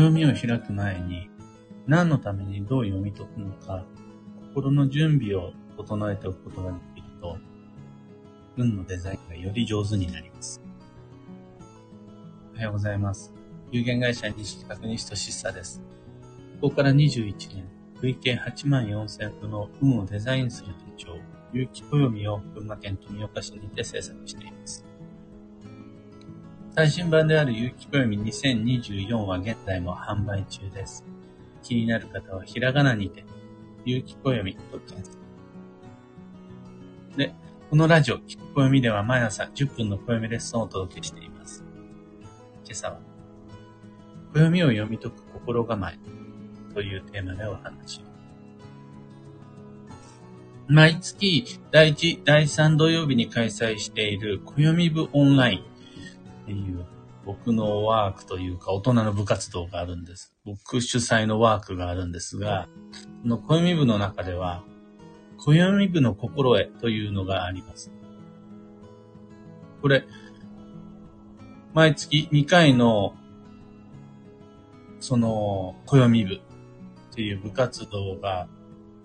暦を開く前に、何のためにどう読み解くのか、心の準備を整えておくことができると、運のデザインがより上手になります。おはようございます。有限会社西企画西俊久です。ここから21年、累計8万4000部の運をデザインする手帳、有機暦を群馬県富岡市にて制作しています。最新版である有機暦2024は現在も販売中です。気になる方はひらがなにて、有機暦と検索。で、このラジオ、聞く暦では毎朝10分の暦レッスンをお届けしています。今朝は、暦を読み解く心構えというテーマでお話を。毎月第1、第3土曜日に開催している暦部オンラインっていう僕のワークというか大人の部活動があるんです。僕主催のワークがあるんですが、この暦部の中では、暦部の心得というのがあります。これ、毎月2回の、その、暦部っていう部活動が、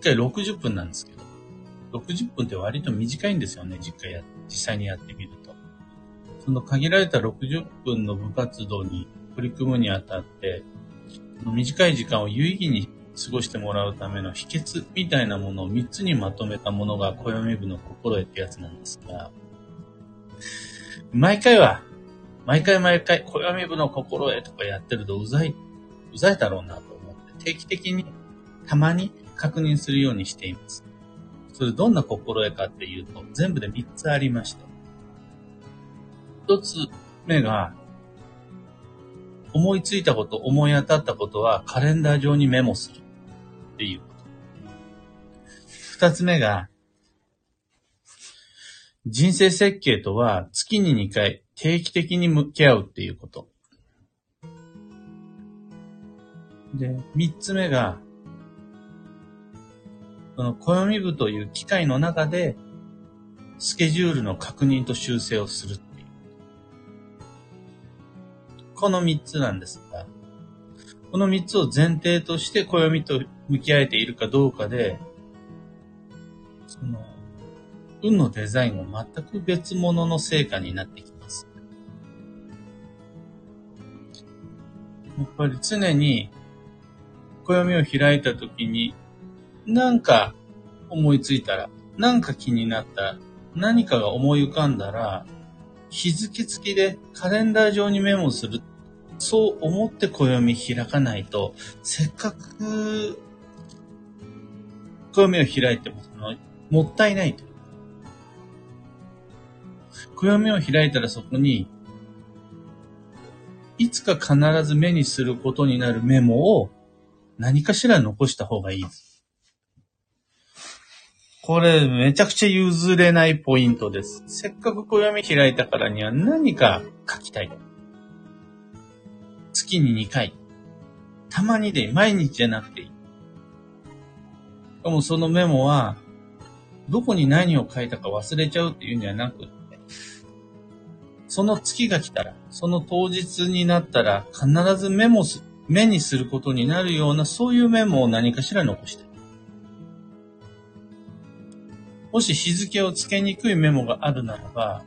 1回60分なんですけど、60分って割と短いんですよね、実際や、実際にやってみると。その限られた60分の部活動に取り組むにあたって、短い時間を有意義に過ごしてもらうための秘訣みたいなものを3つにまとめたものが暦部の心得ってやつなんですが、毎回は毎回毎回、暦部の心得とかやってるとうざい、うざいだろうなと思って、定期的に、たまに確認するようにしています。それどんな心得かっていうと、全部で3つありました。1つ目が、思いついたこと、思い当たったことはカレンダー上にメモするっていうこと。2つ目が、人生設計とは月に2回定期的に向き合うっていうこと。で、三つ目が、その暦部という機械の中で、スケジュールの確認と修正をする。この三つなんですが、この三つを前提として暦と向き合えているかどうかで、その、運のデザインが全く別物の成果になってきますやっぱり常に暦を開いた時になんか思いついたら、なんか気になったら、何かが思い浮かんだら、日付付きでカレンダー上にメモする。そう思って暦開かないと、せっかく暦を開いても、もったいないという。暦を開いたらそこにいつか必ず目にすることになるメモを何かしら残した方がいい。これめちゃくちゃ譲れないポイントです。せっかく暦開いたからには何か書きたい。月に2回。たまにで毎日じゃなくていい。しかもそのメモは、どこに何を書いたか忘れちゃうっていうんじゃなくてその月が来たら、その当日になったら、必ずメモす、目にすることになるような、そういうメモを何かしら残して。もし日付をつけにくいメモがあるならば、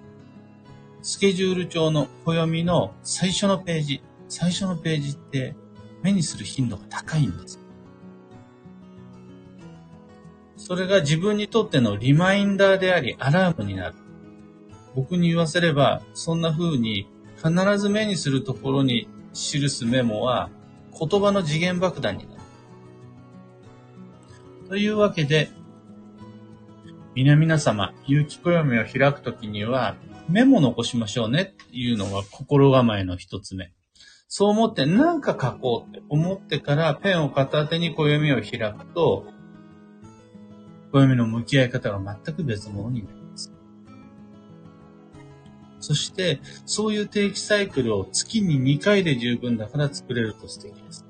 スケジュール帳の暦の最初のページ、最初のページって目にする頻度が高いんです。それが自分にとってのリマインダーであり、アラームになる。僕に言わせれば、そんな風に必ず目にするところに記すメモは言葉の次元爆弾になる。というわけで、皆々様、有機暦を開くときには、メモ残しましょうねっていうのが心構えの一つ目。そう思って何か書こうって思ってからペンを片手に暦を開くと、暦の向き合い方が全く別物になる。そして、そういう定期サイクルを月に2回で十分だから作れると素敵です。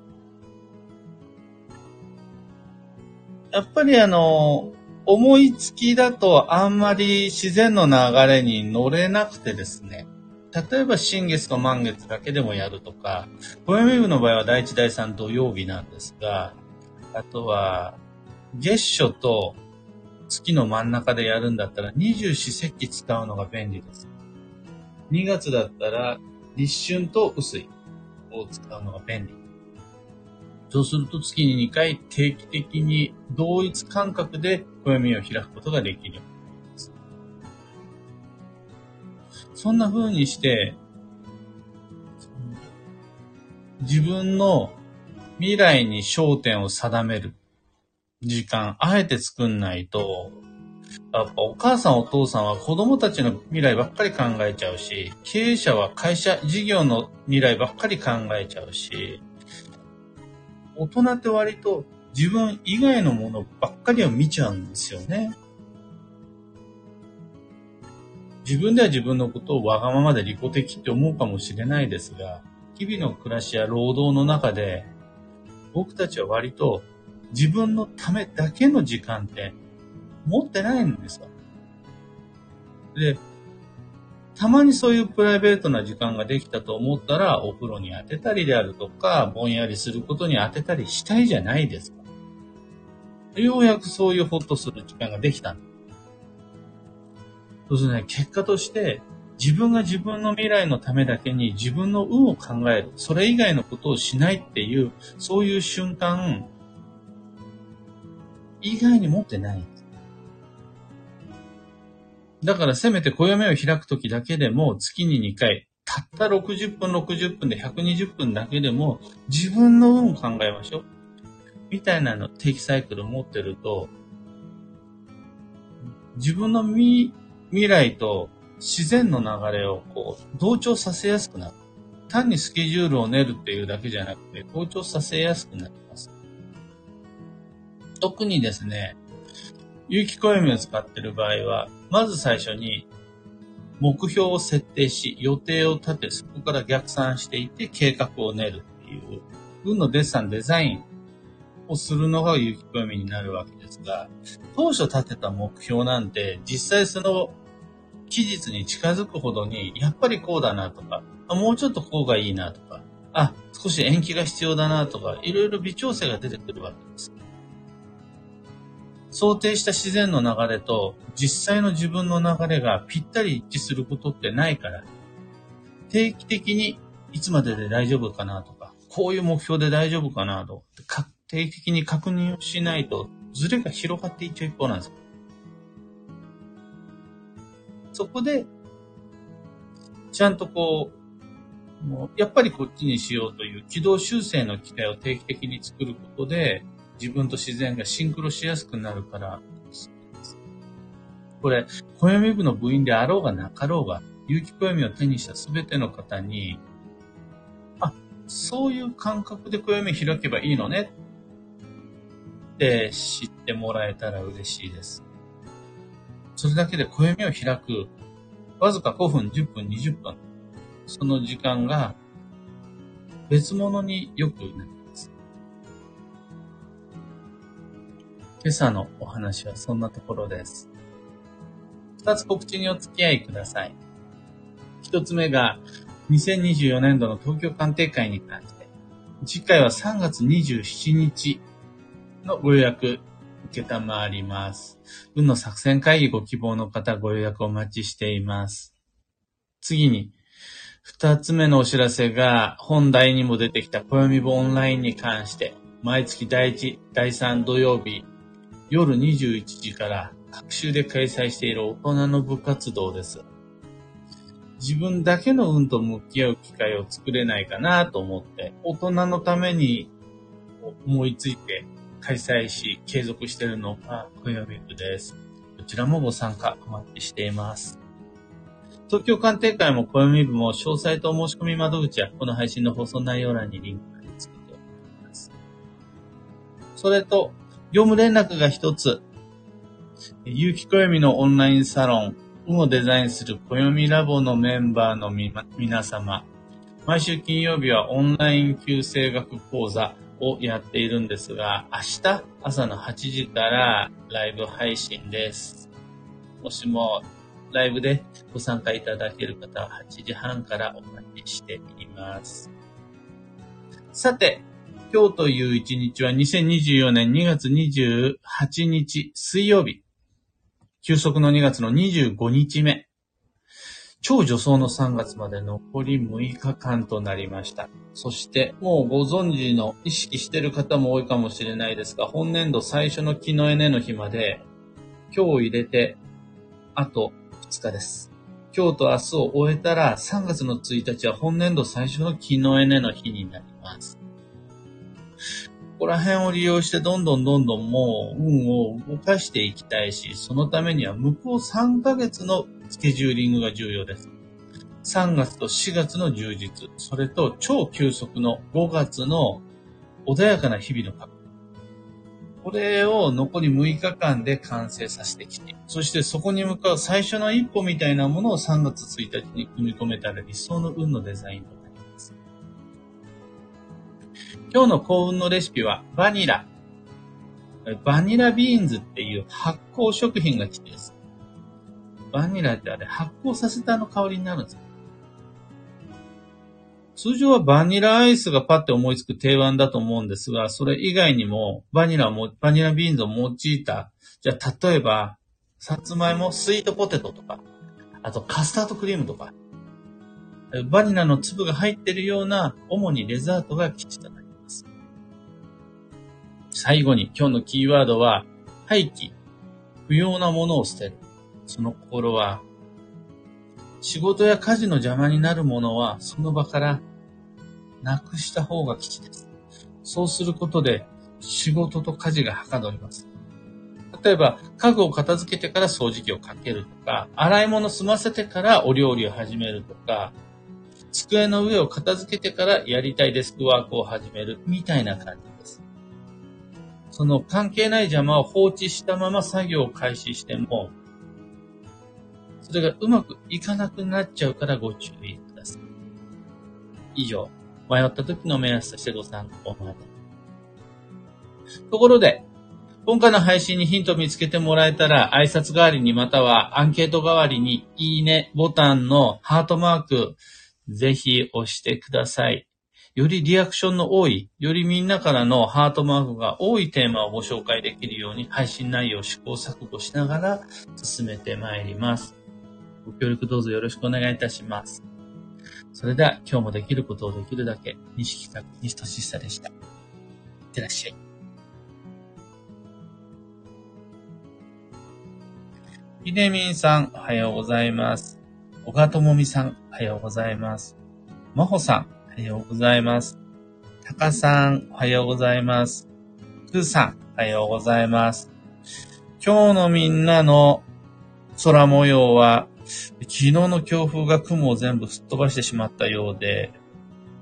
やっぱりあの、思いつきだとあんまり自然の流れに乗れなくてですね、例えば新月と満月だけでもやるとか、暦部の場合は第1、第3土曜日なんですが、あとは、月初と月の真ん中でやるんだったら二十四節気使うのが便利です。2月だったら立春と薄いを使うのが便利。そうすると月に2回定期的に同一感覚で暦を開くことができるそんな風にして、自分の未来に焦点を定める時間、あえて作んないと、やっぱお母さんお父さんは子供たちの未来ばっかり考えちゃうし、経営者は会社、事業の未来ばっかり考えちゃうし、大人って割と自分以外のものばっかりを見ちゃうんですよね。自分では自分のことをわがままで利己的って思うかもしれないですが、日々の暮らしや労働の中で、僕たちは割と自分のためだけの時間って持ってないんですよ。で、たまにそういうプライベートな時間ができたと思ったら、お風呂に当てたりであるとか、ぼんやりすることに当てたりしたいじゃないですか。ようやくそういうホッとする時間ができたそうするとね、結果として、自分が自分の未来のためだけに自分の運を考える。それ以外のことをしないっていう、そういう瞬間、意外に持ってない。だからせめて暦を開くときだけでも月に2回、たった60分60分で120分だけでも自分の運を考えましょう。みたいなの定期サイクルを持ってると、自分の未未来と自然の流れをこう同調させやすくなる。単にスケジュールを練るっていうだけじゃなくて同調させやすくなります。特にですね、有機暦を使ってる場合は、まず最初に目標を設定し、予定を立て、そこから逆算していって計画を練るっていう、運のデッサン、デザインをするのが有機暦になるわけですが、当初立てた目標なんて、実際その期日に近づくほどに、やっぱりこうだなとか、もうちょっとこうがいいなとか、あ、少し延期が必要だなとか、いろいろ微調整が出てくるわけです。想定した自然の流れと実際の自分の流れがぴったり一致することってないから、定期的にいつまでで大丈夫かなとか、こういう目標で大丈夫かなとか、定期的に確認をしないと、ズレが広がっていっちゃう一方なんです。そこで、ちゃんとこう、もうやっぱりこっちにしようという軌道修正の機会を定期的に作ることで、自分と自然がシンクロしやすくなるから、これ、暦部の部員であろうがなかろうが、有機暦を手にしたすべての方に、あ、そういう感覚で暦開けばいいのねって知ってもらえたら嬉しいです。それだけで暦を開く、わずか5分、10分、20分、その時間が別物によくなる。今朝のお話はそんなところです。二つ告知にお付き合いください。一つ目が、2024年度の東京鑑定会に関して、次回は3月27日のご予約、受けたまわります。運の作戦会議ご希望の方ご予約お待ちしています。次に、二つ目のお知らせが、本題にも出てきた暦簿オンラインに関して、毎月第1、第3土曜日、夜21時から各週で開催している大人の部活動です。自分だけの運と向き合う機会を作れないかなと思って、大人のために思いついて開催し、継続しているのが暦部です。こちらもご参加お待ちしています。東京鑑定会も暦部も詳細と申し込み窓口はこの配信の放送内容欄にリンクがつけております。それと、業務連絡が一つ。有機暦のオンラインサロン、運をデザインする暦ラボのメンバーの、皆様。毎週金曜日はオンライン旧正学講座をやっているんですが、明日朝の8時からライブ配信です。もしもライブでご参加いただける方は8時半からお待ちしています。さて、今日という一日は2024年2月28日水曜日。休息の2月の25日目。超助走の3月まで残り6日間となりました。そして、もうご存知の意識してる方も多いかもしれないですが、本年度最初の木のエネの日まで、今日入れて、あと2日です。今日と明日を終えたら、3月の1日は本年度最初の木のエネの日になります。ここら辺を利用してどんどんどんどんもう運を動かしていきたいし、そのためには向こう3ヶ月のスケジューリングが重要です。3月と4月の充実、それと超休息の5月の穏やかな日々の確保。これを残り6日間で完成させてきて、そしてそこに向かう最初の一歩みたいなものを3月1日に組み込めたら理想の運のデザインとなります。今日の幸運のレシピはバニラ。バニラビーンズっていう発酵食品が来てです。バニラってあれ発酵させたの香りになるんですよ。通常はバニラアイスがパッて思いつく定番だと思うんですが、それ以外にもバニラも、バニラビーンズを用いた、じゃあ例えば、さつまいも、スイートポテトとか、あとカスタードクリームとか、バニラの粒が入っているような、主にデザートが基地となります。最後に今日のキーワードは、廃棄、不要なものを捨てる。その心は、仕事や家事の邪魔になるものは、その場からなくした方が吉です。そうすることで、仕事と家事がはかどります。例えば、家具を片付けてから掃除機をかけるとか、洗い物済ませてからお料理を始めるとか、机の上を片付けてからやりたいデスクワークを始めるみたいな感じです。その関係ない邪魔を放置したまま作業を開始しても、それがうまくいかなくなっちゃうからご注意ください。以上、迷った時の目安としてご参考まで。ところで、今回の配信にヒントを見つけてもらえたら、挨拶代わりにまたはアンケート代わりに、いいねボタンのハートマーク、ぜひ押してください。よりリアクションの多い、よりみんなからのハートマークが多いテーマをご紹介できるように配信内容を試行錯誤しながら進めてまいります。ご協力どうぞよろしくお願いいたします。それでは今日もできることをできるだけ、西企画、西俊久でした。いってらっしゃい。ひでみんさん、おはようございます。小川ともみさん、おはようございます。まほさん、おはようございます。たかさん、おはようございます。くーさん、おはようございます。今日のみんなの空模様は、昨日の強風が雲を全部すっ飛ばしてしまったようで、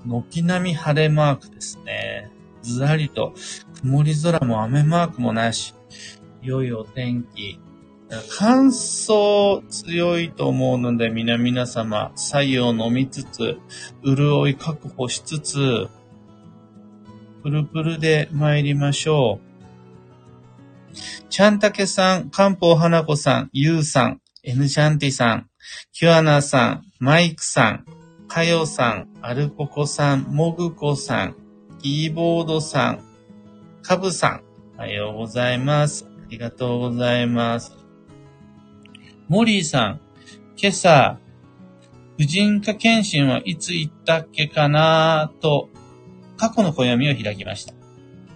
軒並み晴れマークですね。ずらりと曇り空も雨マークもなし、良いお天気。乾燥強いと思うので、皆皆様、左右を飲みつつ、潤い確保しつつ、プルプルで参りましょう。ちゃんたけさん、かんぽうはなこさん、ゆうさん、エヌシャンティさん、キュアナさん、マイクさん、かよさん、アルココさん、もぐこさん、キーボードさん、かぶさん、おはようございます。ありがとうございます。モリーさん、今朝、婦人科検診はいつ行ったっけかなと、過去の暦を開きました。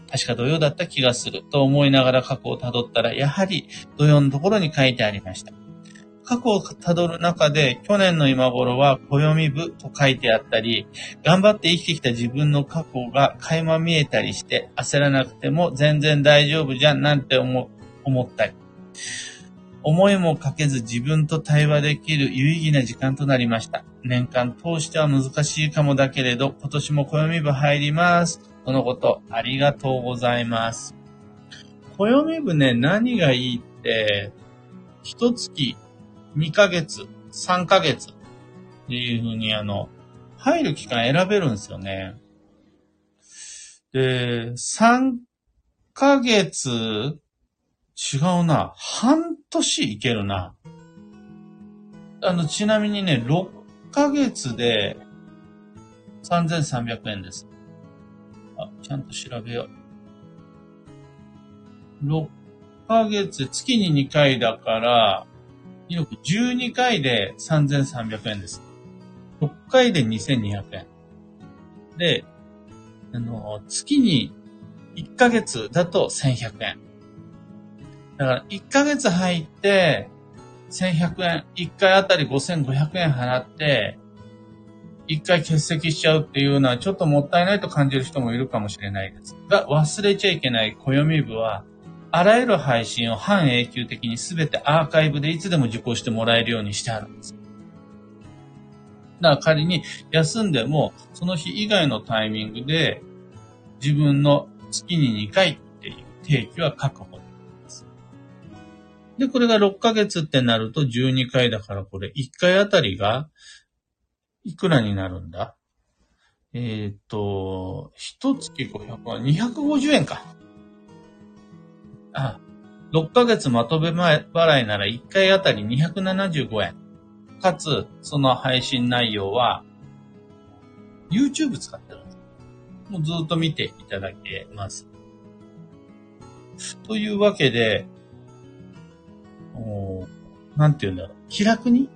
確か土曜だった気がすると思いながら過去をたどったら、やはり土曜のところに書いてありました。過去をたどる中で、去年の今頃は暦部と書いてあったり、頑張って生きてきた自分の過去が垣間見えたりして、焦らなくても全然大丈夫じゃんなんて思思ったり。思いもかけず自分と対話できる有意義な時間となりました。年間通しては難しいかもだけれど、今年も暦部入ります。そのこと、ありがとうございます。暦部ね、何がいいって、一月、2ヶ月、3ヶ月っていう風にあの、入る期間選べるんですよね。で、3ヶ月、違うな。半年いけるな。あの、ちなみにね、6ヶ月で3300円です。あ、ちゃんと調べよう。6ヶ月、月に2回だから、よく12回で3300円です。6回で2200円。で、あの、月に1ヶ月だと1100円。だから、1ヶ月入って、1100円、1回あたり5500円払って、1回欠席しちゃうっていうのはちょっともったいないと感じる人もいるかもしれないですが、忘れちゃいけない暦部は、あらゆる配信を半永久的に全てアーカイブでいつでも受講してもらえるようにしてあるんです。だから仮に休んでも、その日以外のタイミングで、自分の月に2回っていう定期は確保。で、これが6ヶ月ってなると12回だから、これ1回あたりが、いくらになるんだ？えっ、と、一月500は250円か。あ、6ヶ月まとめ払いなら1回あたり275円。かつ、その配信内容は、YouTube 使ってるんです。もうずっと見ていただけます。というわけで、なんて言うんだろう。気楽に？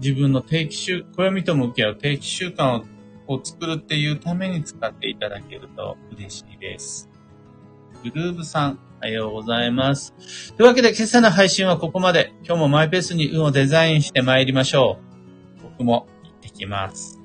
自分の定期習、暦と向き合う定期習慣をを作るっていうために使っていただけると嬉しいです。グルーブさん、おはようございます。というわけで今朝の配信はここまで。今日もマイペースに運をデザインして参りましょう。僕も行ってきます。